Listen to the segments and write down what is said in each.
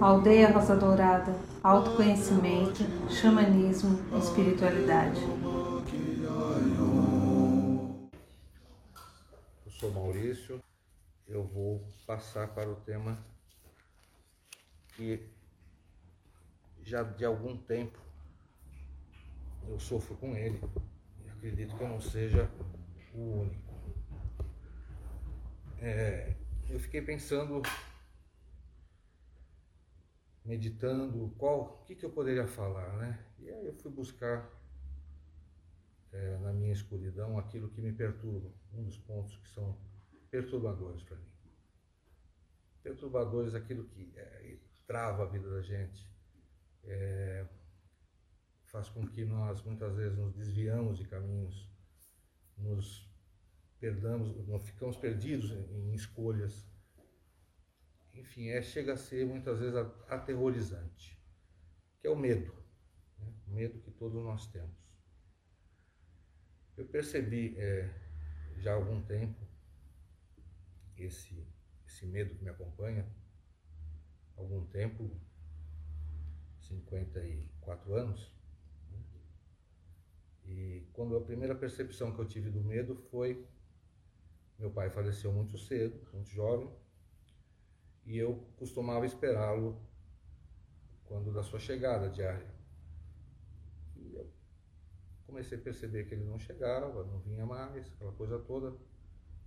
Aldeia Rosa Dourada, autoconhecimento, xamanismo, espiritualidade. Eu sou Maurício, eu vou passar para o tema que já de algum tempo eu sofro com ele e acredito que eu não seja o único. É, eu fiquei pensando meditando qual, o que, que eu poderia falar, né? E aí eu fui buscar é, na minha escuridão aquilo que me perturba, um dos pontos que são perturbadores para mim. Perturbadores, aquilo que é, trava a vida da gente, é, faz com que nós muitas vezes nos desviamos de caminhos, nos perdamos, nós ficamos perdidos em, escolhas enfim, é, chega a ser muitas vezes aterrorizante, que é o medo, né? o medo que todos nós temos. Eu percebi é, já há algum tempo esse, esse medo que me acompanha, algum tempo, 54 anos, né? e quando a primeira percepção que eu tive do medo foi meu pai faleceu muito cedo, muito jovem, e eu costumava esperá-lo quando da sua chegada diária. E eu comecei a perceber que ele não chegava, não vinha mais, aquela coisa toda.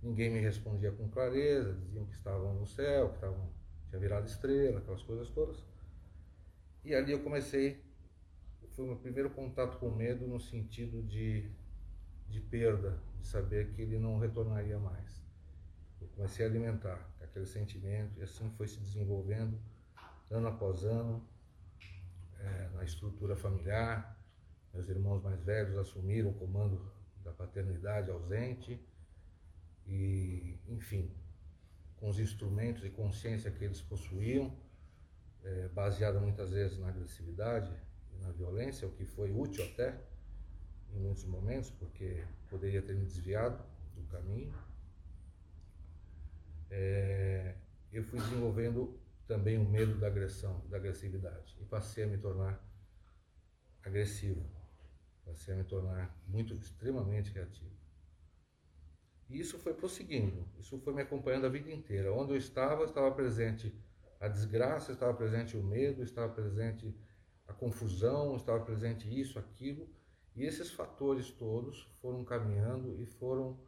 Ninguém me respondia com clareza, diziam que estavam no céu, que estavam, tinha virado estrela, aquelas coisas todas. E ali eu comecei, foi o meu primeiro contato com medo no sentido de, de perda, de saber que ele não retornaria mais. Eu comecei a alimentar aquele sentimento, e assim foi se desenvolvendo, ano após ano, é, na estrutura familiar. Meus irmãos mais velhos assumiram o comando da paternidade ausente, e, enfim, com os instrumentos e consciência que eles possuíam, é, baseada muitas vezes na agressividade e na violência, o que foi útil até em muitos momentos, porque poderia ter me desviado do caminho é, eu fui desenvolvendo também o medo da agressão, da agressividade, e passei a me tornar agressivo, passei a me tornar muito, extremamente reativo. E isso foi prosseguindo, isso foi me acompanhando a vida inteira. Onde eu estava, estava presente a desgraça, estava presente o medo, estava presente a confusão, estava presente isso, aquilo, e esses fatores todos foram caminhando e foram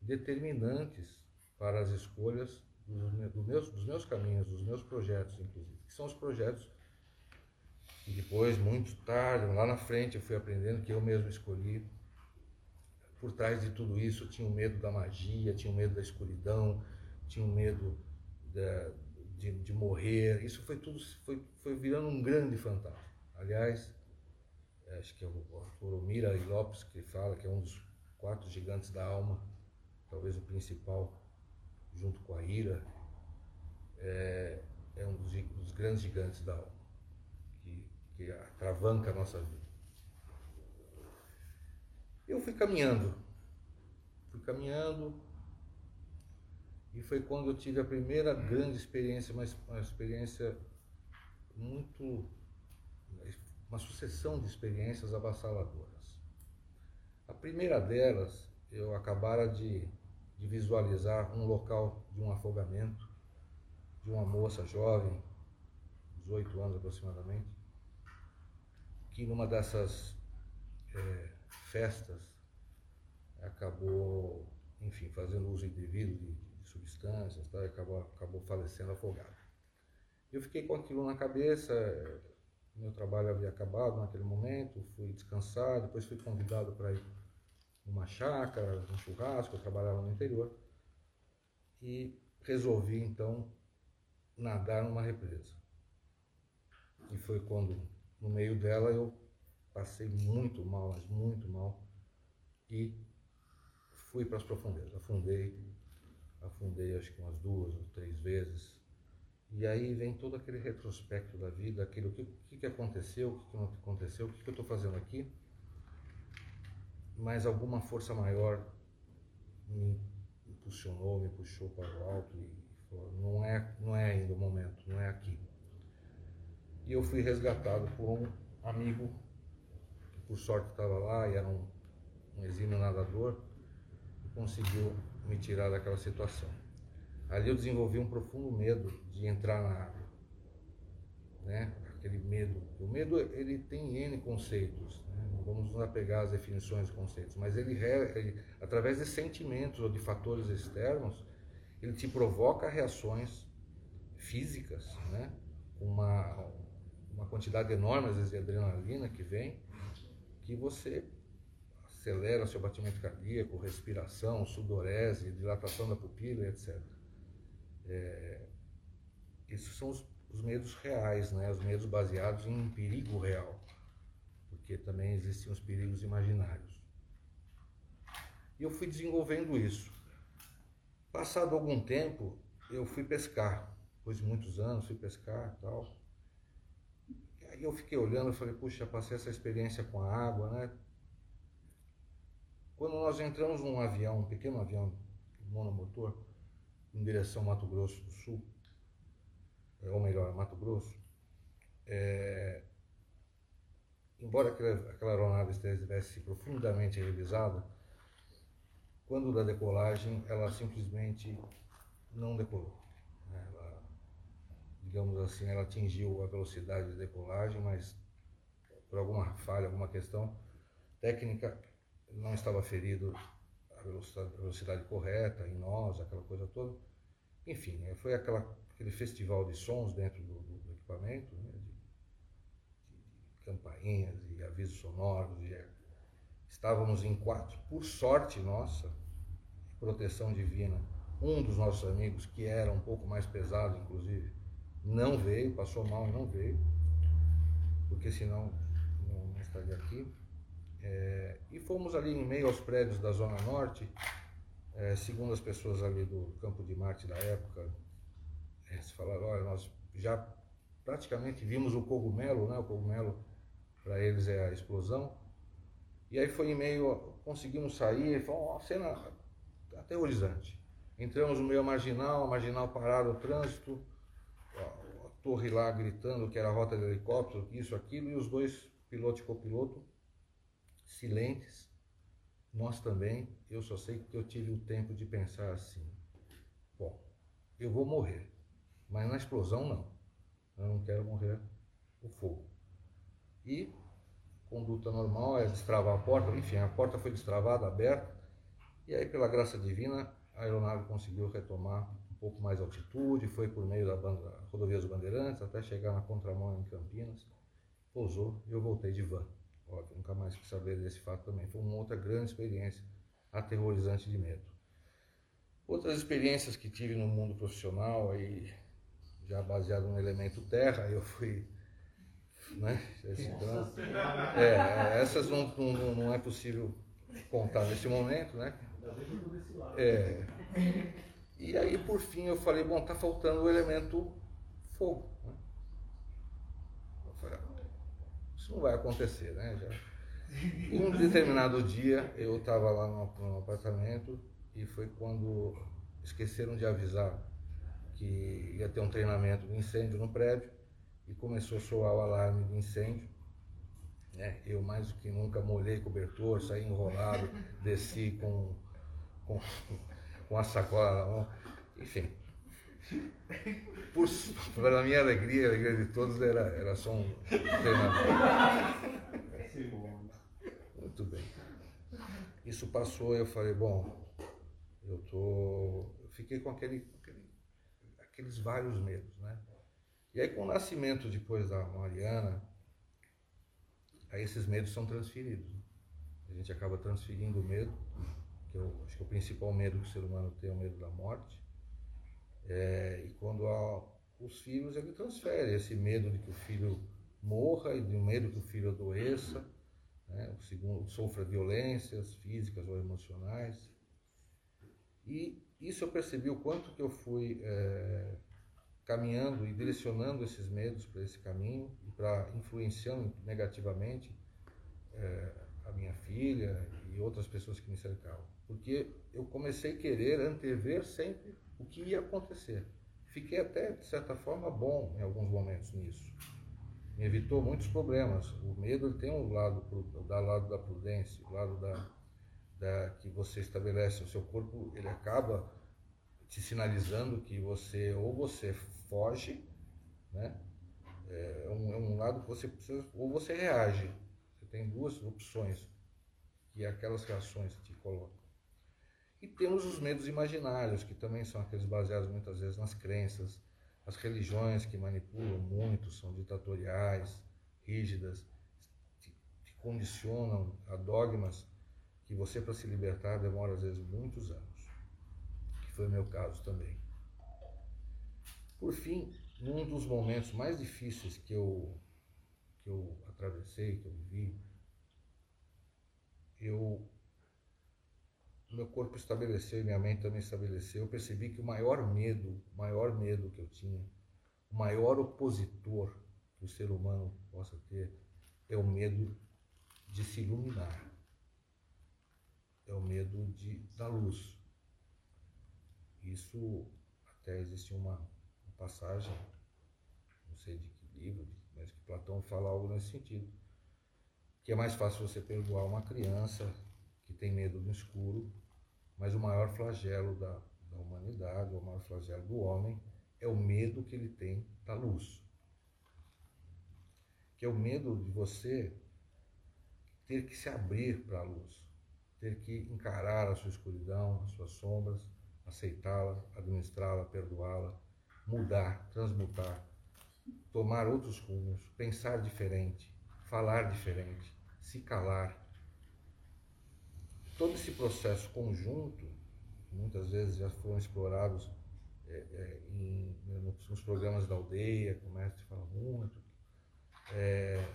determinantes para as escolhas dos, do meus, dos meus caminhos, dos meus projetos, inclusive, que são os projetos que depois, muito tarde, lá na frente, eu fui aprendendo que eu mesmo escolhi. Por trás de tudo isso, tinha o medo da magia, tinha o medo da escuridão, tinha o medo da, de, de morrer. Isso foi tudo, foi, foi virando um grande fantasma. Aliás, acho que é o Arthur Mira Lopes que fala que é um dos quatro gigantes da alma, talvez o principal junto com a ira, é, é um dos, dos, grandes gigantes da alma, que, que atravanca a nossa vida. Eu fui caminhando, fui caminhando, e foi quando eu tive a primeira grande experiência, uma, uma experiência muito. Uma sucessão de experiências avassaladoras. A primeira delas, eu acabara de de visualizar um local de um afogamento de uma moça jovem, 18 anos aproximadamente, que numa dessas é, festas acabou, enfim, fazendo uso indevido de, de substâncias tá? acabou, acabou falecendo afogada. Eu fiquei com aquilo na cabeça, meu trabalho havia acabado naquele momento, fui descansar, depois fui convidado para ir numa chácara, um churrasco, eu trabalhava no interior. E resolvi então nadar numa represa. E foi quando, no meio dela, eu passei muito mal, mas muito mal. E fui para as profundezas. Afundei, afundei acho que umas duas ou três vezes. E aí vem todo aquele retrospecto da vida, aquilo que, que, que aconteceu, o que, que não aconteceu, o que, que eu estou fazendo aqui mas alguma força maior me impulsionou, me puxou para o alto e falou, não é, não é ainda o momento, não é aqui. E eu fui resgatado por um amigo, que por sorte estava lá e era um, um exímio nadador, e conseguiu me tirar daquela situação. Ali eu desenvolvi um profundo medo de entrar na água, né? Aquele medo. O medo ele tem n conceitos. Né? Não vamos nos apegar às definições de conceitos, mas ele, ele, através de sentimentos ou de fatores externos, ele te provoca reações físicas, né? Uma uma quantidade enorme às vezes de adrenalina que vem, que você acelera seu batimento cardíaco, respiração, sudorese, dilatação da pupila, etc. É, esses são os, os, medos reais, né? os medos baseados em um perigo real, porque também existem os perigos imaginários. E eu fui desenvolvendo isso. Passado algum tempo, eu fui pescar. Depois de muitos anos, fui pescar e tal. E aí eu fiquei olhando e falei, puxa, passei essa experiência com a água, né? Quando nós entramos num avião, um pequeno avião monomotor, em direção ao Mato Grosso do Sul, ou melhor, Mato Grosso, é, embora aquela, aquela aeronave estivesse profundamente revisada, quando da decolagem ela simplesmente não decolou. Né? Ela, digamos assim, ela atingiu a velocidade de decolagem, mas por alguma falha, alguma questão técnica, não estava ferido velocidade, velocidade correta, em nós, aquela coisa toda. Enfim, é, foi aquela, aquele festival de sons dentro do, do equipamento, né, de, de, campainhas e avisos sonoros. E, é, estávamos em quatro, por sorte nossa, proteção divina. Um dos nossos amigos, que era um pouco mais pesado, inclusive, não veio, passou mal e não veio, porque senão não, não estaria aqui. É, e fomos ali em meio aos prédios da Zona Norte, é, segundo as pessoas ali do Campo de Marte da época, é, se falaram, olha, nós já praticamente vimos o cogumelo, né? O cogumelo para eles é a explosão. E aí foi em meio, conseguimos sair, foi uma cena aterrorizante. Entramos no meio marginal, marginal parado o trânsito, a, a torre lá gritando que era a rota de helicóptero, isso, aquilo, e os dois, piloto e copiloto, silentes, nós também, eu só sei que eu tive o tempo de pensar assim, bom, eu vou morrer, mas na explosão não, eu não quero morrer no fogo. E conduta normal é destravar a porta, enfim, a porta foi destravada, aberta, e aí pela graça divina a aeronave conseguiu retomar um pouco mais altitude, foi por meio da banda, rodovia dos Bandeirantes até chegar na contramão em Campinas, pousou e eu voltei de van. Óbvio, nunca mais quis saber desse fato também. Foi uma outra grande experiência aterrorizante de medo. Outras experiências que tive no mundo profissional, aí, já baseado no elemento terra, eu fui. Né? É, essas não, não, não é possível contar nesse momento, né? É, e aí, por fim, eu falei: bom, tá faltando o elemento fogo. Né? Isso não vai acontecer, né? Já. Um determinado dia eu estava lá no, no, apartamento e foi quando esqueceram de avisar que ia ter um treinamento de incêndio no prédio e começou a soar o alarme de incêndio. Né? Eu mais do que nunca molhei cobertor, saí enrolado, desci com, com, com a sacola na mão, enfim. Por, para a minha alegria, a alegria de todos, era, era só um treinamento. Muito bem. Isso passou e eu falei, bom, eu tô. Eu fiquei com aquele, aquele, aqueles vários medos, né? E aí com o nascimento depois da Mariana, aí esses medos são transferidos. Né? A gente acaba transferindo o medo, que eu acho que o principal medo que o ser humano tem é o medo da morte. É, e quando há os filhos, ele transfere esse medo de que o filho morra e do medo que o filho adoeça, né? o segundo, sofra violências físicas ou emocionais. E isso eu percebi o quanto que eu fui é, caminhando e direcionando esses medos para esse caminho e para influenciando negativamente é, a minha filha e outras pessoas que me cercavam. Porque eu comecei a querer antever sempre o que ia acontecer. Fiquei até, de certa forma, bom em alguns momentos nisso. Me evitou muitos problemas. O medo tem um lado, o lado da prudência, o lado da, da, que você estabelece. O seu corpo ele acaba te sinalizando que você ou você foge, né? É um, é um lado que você precisa, ou você reage. Você tem duas opções que aquelas reações te colocam. E temos os medos imaginários, que também são aqueles baseados muitas vezes nas crenças, as religiões que manipulam muito, são ditatoriais, rígidas, te condicionam a dogmas que você, para se libertar, demora às vezes muitos anos, que foi o meu caso também. Por fim, num dos momentos mais difíceis que eu, que eu atravessei, que eu vivi, eu meu corpo estabeleceu e minha mente também estabeleceu, eu percebi que o maior medo, o maior medo que eu tinha, o maior opositor que o ser humano possa ter é o medo de se iluminar. É o medo de, da luz. Isso até existe uma, uma passagem, não sei de que livro, mas que Platão fala algo nesse sentido que é mais fácil você perdoar uma criança que tem medo do escuro, mas o maior flagelo da, da humanidade, o maior flagelo do homem, é o medo que ele tem da luz. Que é o medo de você ter que se abrir para a luz, ter que encarar a sua escuridão, as suas sombras, aceitá-la, administrá-la, perdoá-la, mudar, transmutar, tomar outros rumos, pensar diferente, falar diferente, se calar. Todo esse processo conjunto, muitas vezes já foram explorados é, é, em, nos programas da aldeia, que o mestre fala muito. É,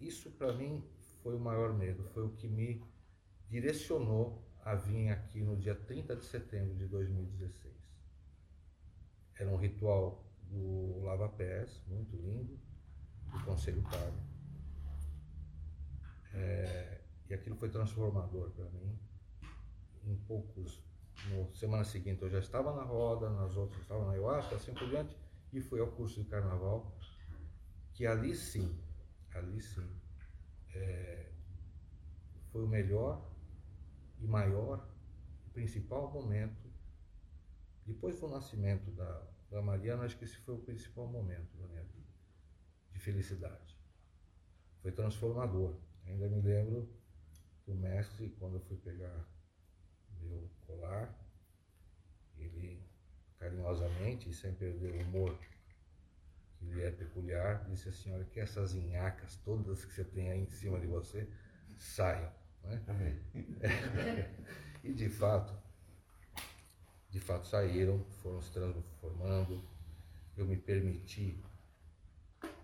isso para mim foi o maior medo, foi o que me direcionou a vir aqui no dia 30 de setembro de 2016. Era um ritual do Lava Pés, muito lindo, do Conselho Tário é, e aquilo foi transformador para mim. Em poucos, no semana seguinte eu já estava na roda, nas outras estava na ayahuasca, assim por diante, e fui ao curso de carnaval, que ali sim, ali sim, é, foi o melhor e maior principal momento, depois do nascimento da, da Mariana, acho que esse foi o principal momento da minha vida, de felicidade. Foi transformador. Ainda me lembro o mestre, quando eu fui pegar meu colar, ele carinhosamente sem perder o humor que lhe é peculiar, disse assim, olha que essas inhacas todas que você tem aí em cima de você saiam. Né? e de fato, de fato saíram, foram se transformando, eu me permiti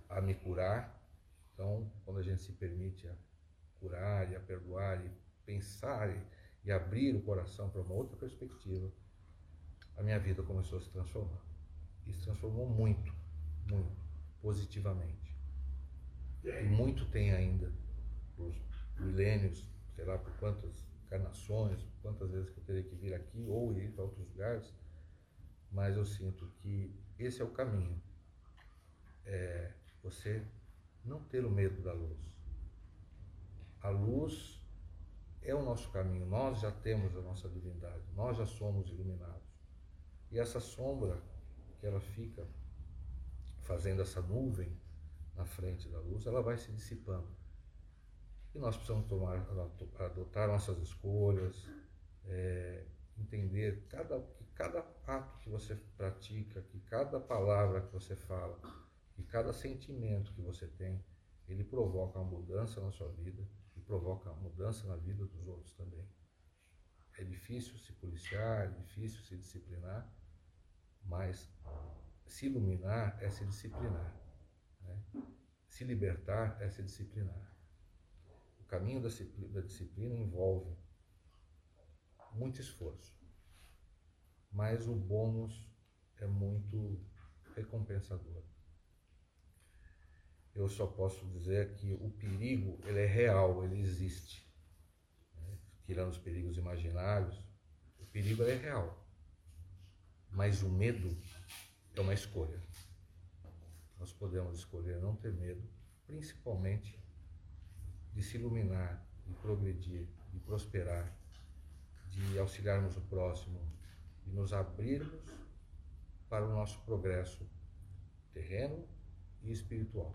a me curar. Então, quando a gente se permite a curar e a perdoar e pensar e, e abrir o coração para uma outra perspectiva, a minha vida começou a se transformar. E se transformou muito, muito, positivamente. E muito tem ainda, por milênios, sei lá por quantas encarnações, quantas vezes que eu teria que vir aqui ou ir para outros lugares, mas eu sinto que esse é o caminho. É você não ter o medo da luz a luz é o nosso caminho, nós já temos a nossa divindade, nós já somos iluminados. E essa sombra que ela fica fazendo essa nuvem na frente da luz, ela vai se dissipando. E nós precisamos tomar, adotar nossas escolhas, é, entender cada, que cada ato que você pratica, que cada palavra que você fala, que cada sentimento que você tem, ele provoca uma mudança na sua vida provoca mudança na vida dos outros também. É difícil se policiar, é difícil se disciplinar, mas se iluminar é se disciplinar. Né? Se libertar é se disciplinar. O caminho da disciplina envolve muito esforço, mas o bônus é muito recompensador eu só posso dizer que o perigo ele é real, ele existe. Né? tirando os perigos imaginários, o perigo é real. Mas o medo é uma escolha. Nós podemos escolher não ter medo, principalmente de se iluminar, de progredir, de prosperar, de auxiliarmos o próximo, de nos abrirmos para o nosso progresso terreno e espiritual.